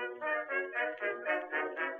Thank you.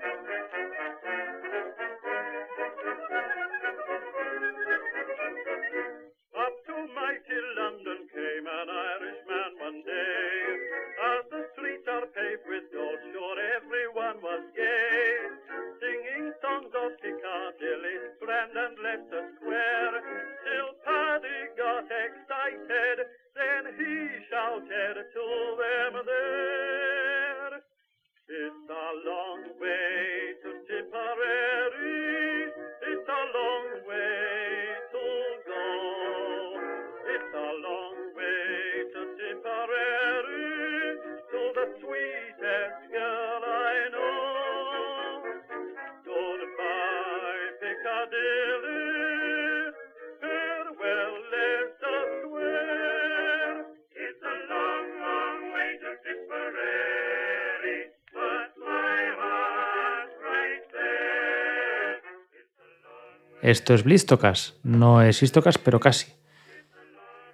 Esto es Blistocas, no es Istocas, pero casi.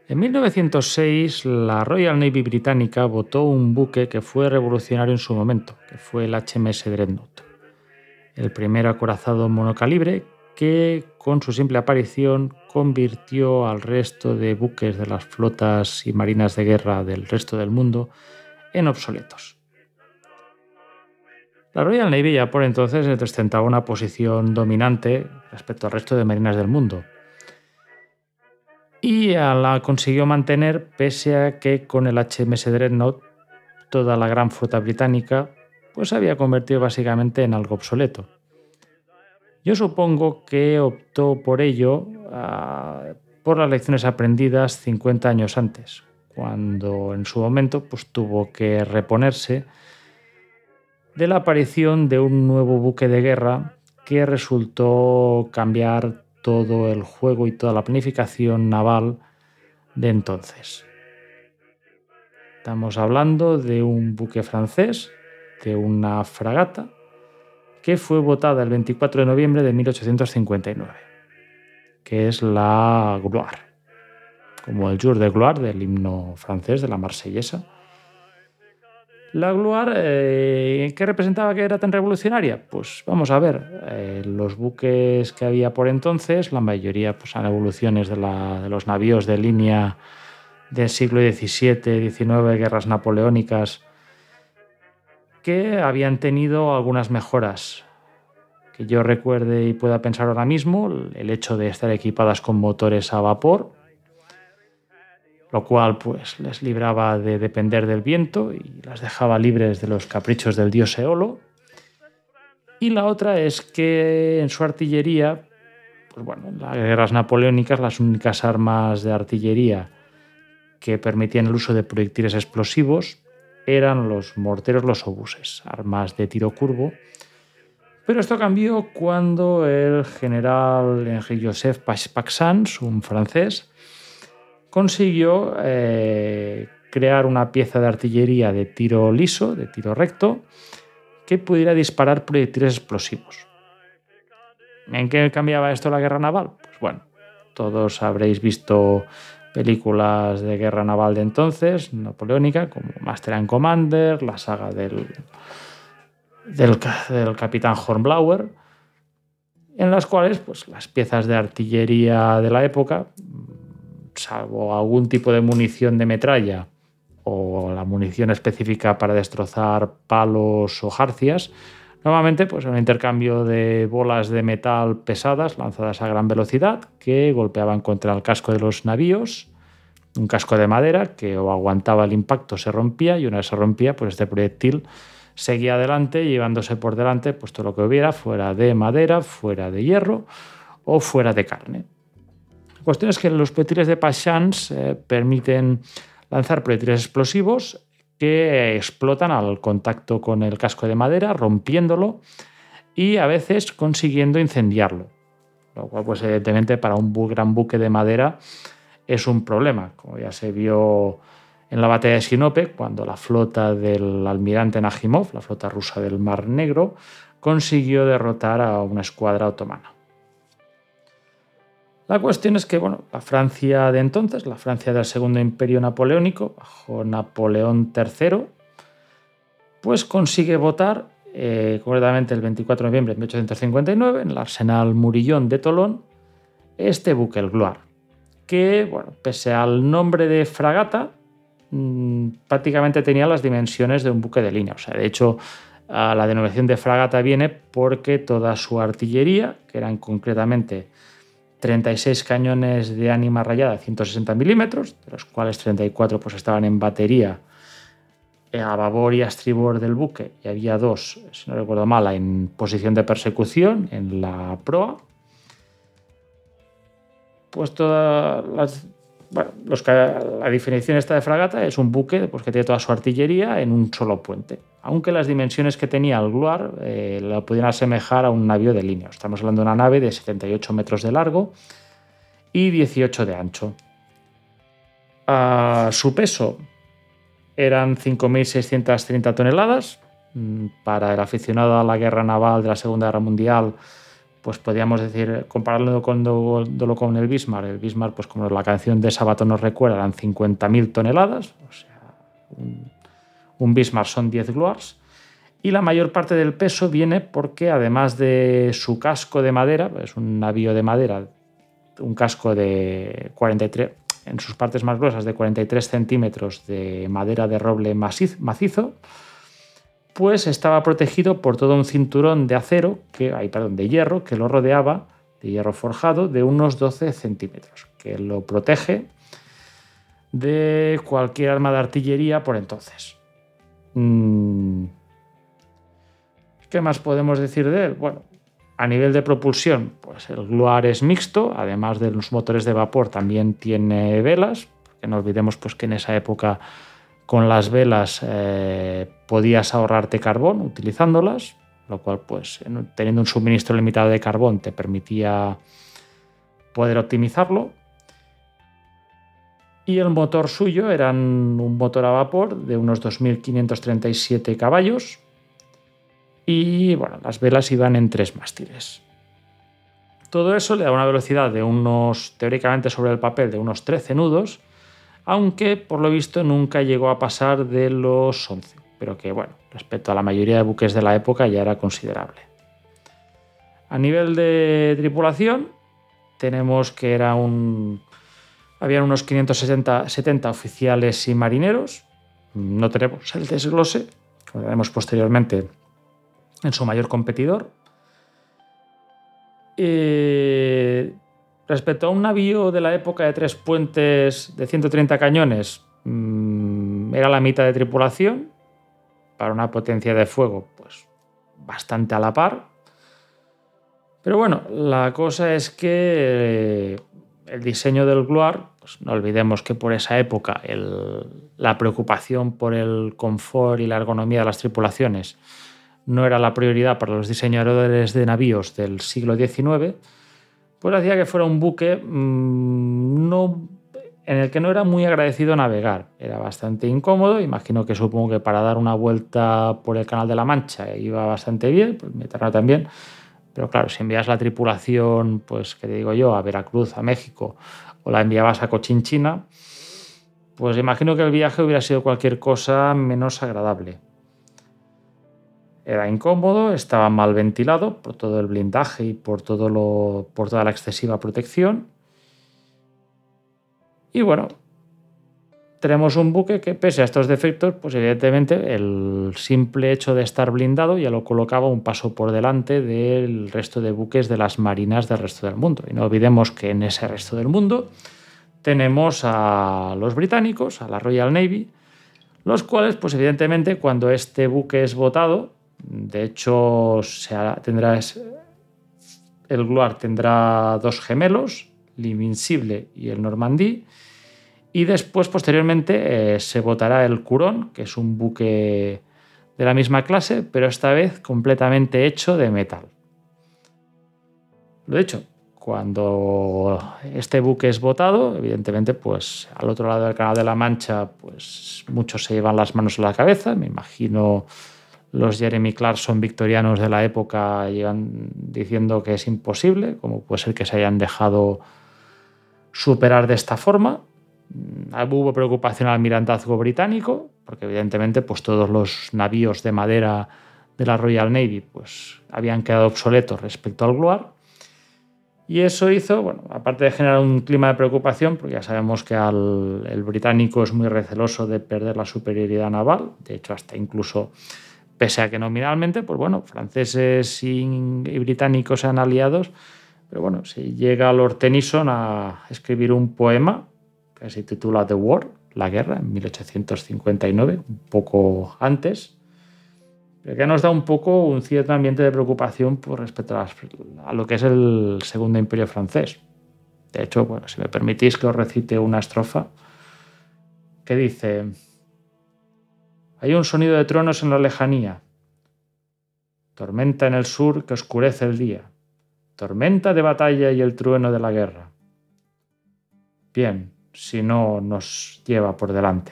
En 1906, la Royal Navy británica votó un buque que fue revolucionario en su momento, que fue el HMS Dreadnought, el primer acorazado monocalibre que, con su simple aparición, convirtió al resto de buques de las flotas y marinas de guerra del resto del mundo en obsoletos. La Royal Navy ya por entonces ostentaba una posición dominante respecto al resto de marinas del mundo. Y la consiguió mantener pese a que con el HMS Dreadnought toda la gran flota británica pues se había convertido básicamente en algo obsoleto. Yo supongo que optó por ello ah, por las lecciones aprendidas 50 años antes, cuando en su momento pues, tuvo que reponerse de la aparición de un nuevo buque de guerra que resultó cambiar todo el juego y toda la planificación naval de entonces. Estamos hablando de un buque francés, de una fragata, que fue votada el 24 de noviembre de 1859, que es la Gloire, como el Jour de Gloire del himno francés de la Marsellesa la Gloire, eh, ¿qué representaba que era tan revolucionaria? Pues vamos a ver, eh, los buques que había por entonces, la mayoría pues, eran evoluciones de, los navíos de línea del siglo XVII, XIX, guerras napoleónicas, que habían tenido algunas mejoras. Que yo recuerde y pueda pensar ahora mismo, el hecho de estar equipadas con motores a vapor, lo cual pues les libraba de depender del viento y las dejaba libres de los caprichos del dios Eolo. Y la otra es que en su artillería, pues bueno, en las guerras napoleónicas las únicas armas de artillería que permitían el uso de proyectiles explosivos eran los morteros, los obuses, armas de tiro curvo. Pero esto cambió cuando el general Henri Joseph Paxans, un francés, consiguió eh, crear una pieza de artillería de tiro liso, de tiro recto, que pudiera disparar proyectiles explosivos. ¿En qué cambiaba esto la guerra naval? Pues bueno, todos habréis visto películas de guerra naval de entonces, napoleónica, como Master and Commander, la saga del, del, del capitán Hornblower, en las cuales pues, las piezas de artillería de la época salvo algún tipo de munición de metralla o la munición específica para destrozar palos o jarcias, normalmente pues un intercambio de bolas de metal pesadas lanzadas a gran velocidad que golpeaban contra el casco de los navíos, un casco de madera que o aguantaba el impacto se rompía y una vez se rompía pues este proyectil seguía adelante llevándose por delante pues todo lo que hubiera fuera de madera, fuera de hierro o fuera de carne cuestión es que los proyectiles de Pachans eh, permiten lanzar proyectiles explosivos que explotan al contacto con el casco de madera, rompiéndolo y a veces consiguiendo incendiarlo. Lo cual, pues evidentemente, para un gran buque de madera es un problema, como ya se vio en la batalla de Sinope, cuando la flota del almirante Najimov, la flota rusa del Mar Negro, consiguió derrotar a una escuadra otomana. La cuestión es que bueno, la Francia de entonces, la Francia del Segundo Imperio Napoleónico, bajo Napoleón III, pues consigue votar, eh, concretamente el 24 de noviembre de 1859, en el Arsenal Murillón de Tolón, este buque, el Gloire, que, bueno, pese al nombre de fragata, mm, prácticamente tenía las dimensiones de un buque de línea. O sea, de hecho, la denominación de fragata viene porque toda su artillería, que eran concretamente 36 cañones de ánima rayada de 160 milímetros, de los cuales 34 pues, estaban en batería a babor y a estribor del buque, y había dos, si no recuerdo mal, en posición de persecución en la proa, pues todas bueno, la definición esta de fragata es un buque pues, que tiene toda su artillería en un solo puente. Aunque las dimensiones que tenía el Gloire eh, lo pudieran asemejar a un navío de línea. Estamos hablando de una nave de 78 metros de largo y 18 de ancho. Su peso eran 5.630 toneladas. Mm, para el aficionado a la guerra naval de la Segunda Guerra Mundial, pues podríamos decir, compararlo con, con el Bismarck, el Bismarck, pues como la canción de Sabato nos recuerda, eran 50.000 toneladas, o sea, un, Bismarck son 10 Gloires, y la mayor parte del peso viene porque además de su casco de madera, es un navío de madera, un casco de 43, en sus partes más gruesas de 43 centímetros de madera de roble macizo, pues estaba protegido por todo un cinturón de acero, que, ay, perdón, de hierro, que lo rodeaba, de hierro forjado, de unos 12 centímetros, que lo protege de cualquier arma de artillería por entonces. Mm. ¿Qué más podemos decir de él? Bueno, a nivel de propulsión, pues el Gloire es mixto, además de los motores de vapor también tiene velas, que no olvidemos pues, que en esa época con las velas eh, podías ahorrarte carbón utilizándolas, lo cual, pues, teniendo un suministro limitado de carbón, te permitía poder optimizarlo. Y el motor suyo era un motor a vapor de unos 2.537 caballos. Y bueno, las velas iban en tres mástiles. Todo eso le da una velocidad de unos, teóricamente sobre el papel, de unos 13 nudos aunque por lo visto nunca llegó a pasar de los 11, pero que bueno, respecto a la mayoría de buques de la época ya era considerable. A nivel de tripulación, tenemos que era un... Habían unos 570 oficiales y marineros. No tenemos el desglose, como veremos posteriormente en su mayor competidor. Respecto a un navío de la época de tres puentes de 130 cañones, mm, era la mitad de tripulación, para una potencia de fuego pues bastante a la par. Pero bueno, la cosa es que el diseño del Gloire, pues no olvidemos que por esa época la preocupación por el confort y la ergonomía de las tripulaciones no era la prioridad para los diseñadores de navíos del siglo XIX, pues hacía que fuera un buque mm, no, en el que no era muy agradecido navegar. Era bastante incómodo, imagino que supongo que para dar una vuelta por el Canal de la Mancha iba bastante bien, pues Mediterráneo también. Pero claro, si envías la tripulación, pues que digo yo, a Veracruz, a México, o la enviabas a Cochinchina, pues imagino que el viaje hubiera sido cualquier cosa menos agradable. Era incómodo, estaba mal ventilado por todo el blindaje y por, todo lo, por toda la excesiva protección. Y bueno, tenemos un buque que pese a estos defectos, pues evidentemente el simple hecho de estar blindado ya lo colocaba un paso por delante del resto de buques de las marinas del resto del mundo. Y no olvidemos que en ese resto del mundo tenemos a los británicos, a la Royal Navy, los cuales, pues evidentemente, cuando este buque es votado, de hecho, tendrá, el Gloire tendrá dos gemelos, l'Invincible y el Normandie. Y después, posteriormente, eh, se votará el Curón, que es un buque de la misma clase, pero esta vez completamente hecho de metal. Lo hecho, cuando este buque es votado, evidentemente, pues al otro lado del Canal de la Mancha, pues muchos se llevan las manos a la cabeza. Me imagino los Jeremy Clarkson victorianos de la época llevan diciendo que es imposible, como puede ser que se hayan dejado superar de esta forma. Mm, hubo preocupación al almirantazgo británico, porque evidentemente pues, todos los navíos de madera de la Royal Navy pues, habían quedado obsoletos respecto al Gloire. Y eso hizo, bueno, aparte de generar un clima de preocupación, porque ya sabemos que el británico es muy receloso de perder la superioridad naval, de hecho hasta incluso, pese a que nominalmente, pues bueno, franceses y, británicos sean aliados, pero bueno, si llega Lord Tennyson a escribir un poema que se titula The War, la guerra, en 1859, un poco antes, que nos da un poco un cierto ambiente de preocupación por respecto a, lo que es el Segundo Imperio francés. De hecho, bueno, si me permitís que os recite una estrofa que dice, hay un sonido de truenos en la lejanía, tormenta en el sur que oscurece el día, tormenta de batalla y el trueno de la guerra. Bien, si no nos lleva por delante.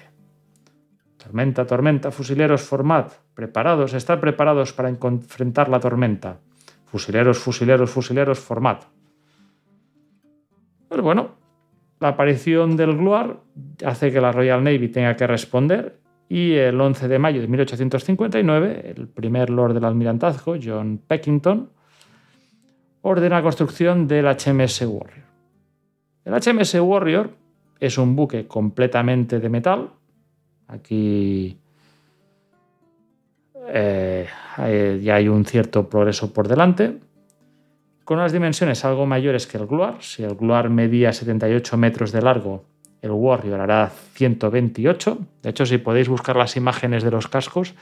Tormenta, tormenta, fusileros, formad, preparados, estar preparados para enfrentar la tormenta. Fusileros, fusileros, fusileros, formad. Pues bueno, la aparición del Gloire hace que la Royal Navy tenga que responder y el 11 de mayo de 1859 el primer Lord del Almirantazgo, John Peckington, ordena la construcción del HMS Warrior. El HMS Warrior es un buque completamente de metal. Aquí eh, ya hay un cierto progreso por delante. Con unas dimensiones algo mayores que el Gloire. Si el Gloire medía 78 metros de largo, el Warrior hará 128. De hecho, si podéis buscar las imágenes de los cascos,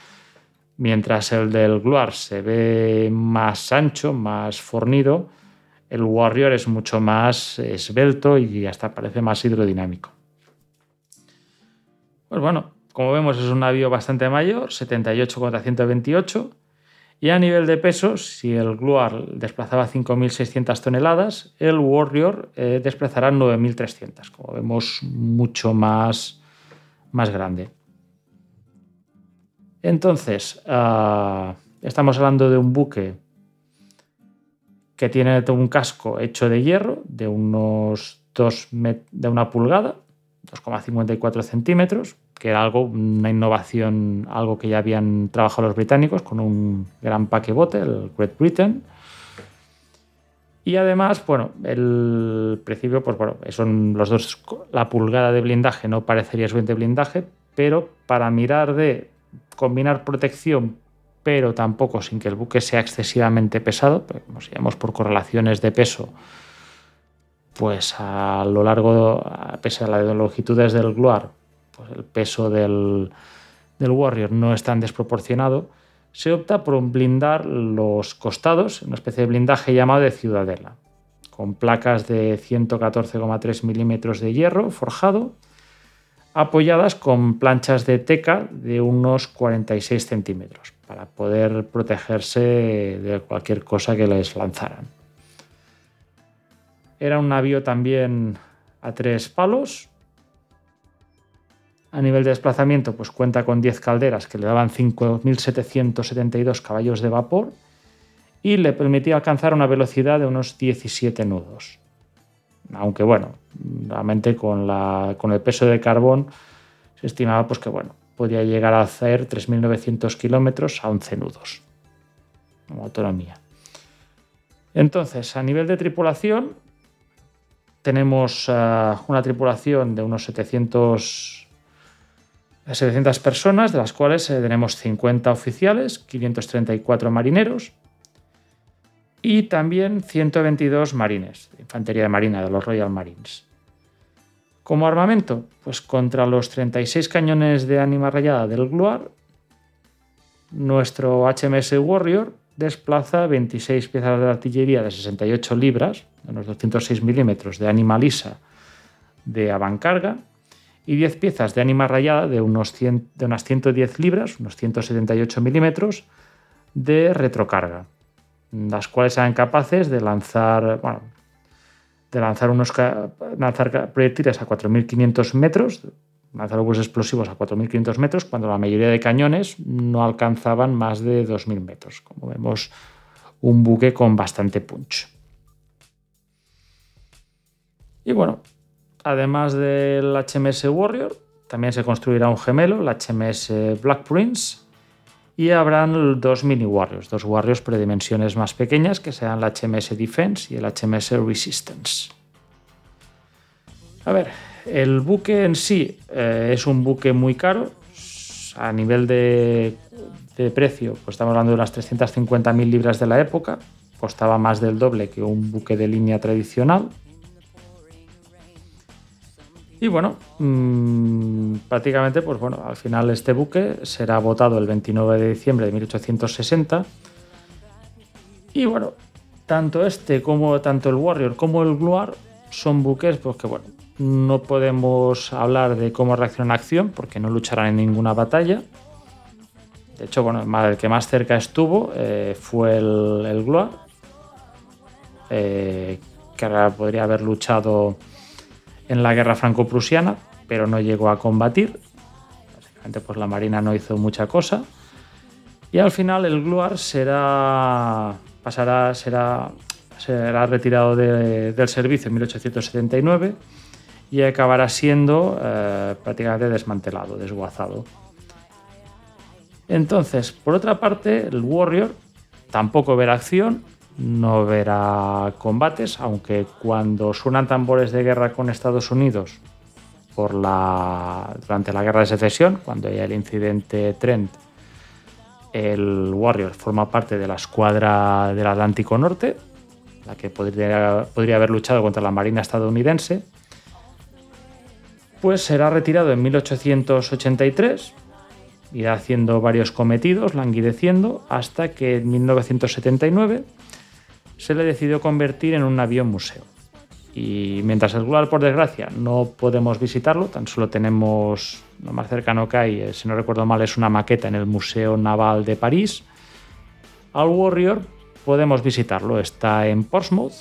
mientras el del Gloire se ve más ancho, más fornido, el Warrior es mucho más esbelto y hasta parece más hidrodinámico. Pues bueno, como vemos es un navío bastante mayor, 78 contra 128, y a nivel de peso, si el Gloire desplazaba 5.600 toneladas, el Warrior eh, desplazará 9.300, como vemos mucho más, más grande. Entonces, ah, estamos hablando de un buque que tiene un casco hecho de hierro de unos 2 de una pulgada, 2,54 centímetros, que era algo, una innovación, algo que ya habían trabajado los británicos con un gran paquebote, el Great Britain. Y además, bueno, el principio, pues bueno, son los dos, la pulgada de blindaje no parecería suficiente blindaje, pero para mirar de combinar protección, pero tampoco sin que el buque sea excesivamente pesado, pues, como si vemos por correlaciones de peso, pues a lo largo, pese a las longitudes del Gloire, pues el peso del, Warrior no es tan desproporcionado, se opta por blindar los costados, una especie de blindaje llamado de ciudadela, con placas de 114,3 milímetros de hierro forjado, apoyadas con planchas de teca de unos 46 centímetros, para poder protegerse de cualquier cosa que les lanzaran. Era un navío también a tres palos, a nivel de desplazamiento, pues cuenta con 10 calderas que le daban 5.772 caballos de vapor y le permitía alcanzar una velocidad de unos 17 nudos. Aunque bueno, realmente con, la, con el peso de carbón se estimaba pues que bueno, podía llegar a hacer 3.900 kilómetros a 11 nudos como autonomía. Entonces, a nivel de tripulación, tenemos eh, una tripulación de unos 700 700 personas, de las cuales eh, tenemos 50 oficiales, 534 marineros y también 122 marines, de infantería de marina de los Royal Marines. Como armamento, pues contra los 36 cañones de ánima rayada del Gloire, nuestro HMS Warrior desplaza 26 piezas de artillería de 68 libras, unos 206 milímetros de ánima lisa de avancarga, y 10 piezas de ánima rayada de, unos de unas 110 libras, unos 178 milímetros, de retrocarga, las cuales sean capaces de lanzar, de lanzar, unos, lanzar proyectiles a 4.500 metros, lanzar obús explosivos a 4.500 metros, cuando la mayoría de cañones no alcanzaban más de 2.000 metros. Como vemos, un buque con bastante punch. Y bueno, además del HMS Warrior, también se construirá un gemelo, el HMS Black Prince, y habrán dos mini Warriors, dos Warriors predimensiones más pequeñas que serán el HMS Defense y el HMS Resistance. A ver, el buque en sí eh, es un buque muy caro. A nivel de, precio, pues estamos hablando de unas 350.000 libras de la época. Costaba más del doble que un buque de línea tradicional. Y bueno, mm, prácticamente, pues bueno, al final este buque será votado el 29 de diciembre de 1860. Y bueno, tanto este como tanto el Warrior como el Gloire son buques pues que bueno, no podemos hablar de cómo reacciona en acción porque no lucharán en ninguna batalla. De hecho, bueno, el que más cerca estuvo eh, fue el, el eh, que podría haber luchado en la guerra franco-prusiana, pero no llegó a combatir. Básicamente, pues la Marina no hizo mucha cosa. Y al final el Gloire será, pasará, será, será retirado del servicio en 1879 y acabará siendo eh, prácticamente desmantelado, desguazado. Entonces, por otra parte, el Warrior tampoco verá acción, no verá combates, aunque cuando suenan tambores de guerra con Estados Unidos durante la guerra de secesión, cuando hay el incidente Trent, el Warrior forma parte de la escuadra del Atlántico Norte, la que podría, podría haber luchado contra la Marina estadounidense, pues será retirado en 1883, irá haciendo varios cometidos, languideciendo, hasta que en 1979 se le decidió convertir en un avión museo. Y mientras el Gloire, por desgracia, no podemos visitarlo, tan solo tenemos lo más cercano que hay, eh, si no recuerdo mal, es una maqueta en el Museo Naval de París. Al Warrior podemos visitarlo, está en Portsmouth,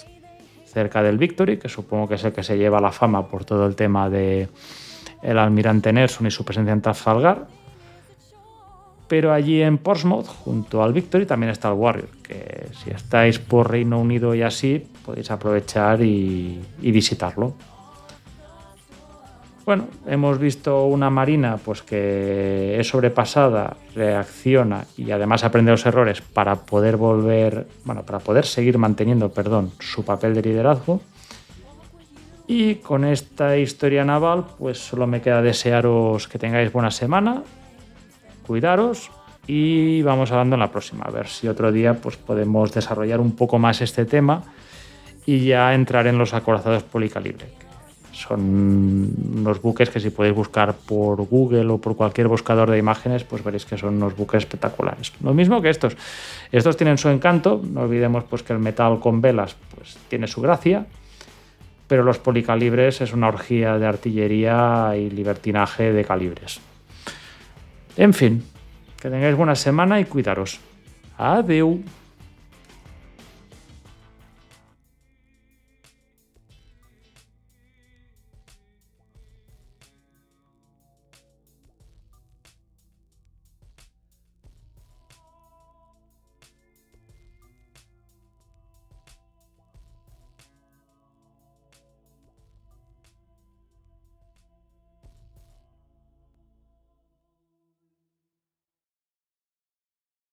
cerca del Victory, que supongo que es el que se lleva la fama por todo el tema de el almirante Nelson y su presencia en Trafalgar. Pero allí en Portsmouth, junto al Victory, también está el Warrior, que si estáis por Reino Unido y así, podéis aprovechar y, visitarlo. Bueno, hemos visto una marina pues que es sobrepasada, reacciona y además aprende los errores para poder volver, bueno, para poder seguir manteniendo, perdón, su papel de liderazgo. Y con esta historia naval, pues solo me queda desearos que tengáis buena semana, cuidaros y vamos hablando en la próxima, a ver si otro día pues podemos desarrollar un poco más este tema y ya entrar en los acorazados policalibre son unos buques que si podéis buscar por Google o por cualquier buscador de imágenes, pues veréis que son unos buques espectaculares. Lo mismo que estos. Estos tienen su encanto, no olvidemos pues que el metal con velas pues tiene su gracia, pero los policalibres es una orgía de artillería y libertinaje de calibres. En fin, que tengáis buena semana y cuidaros. Adiós.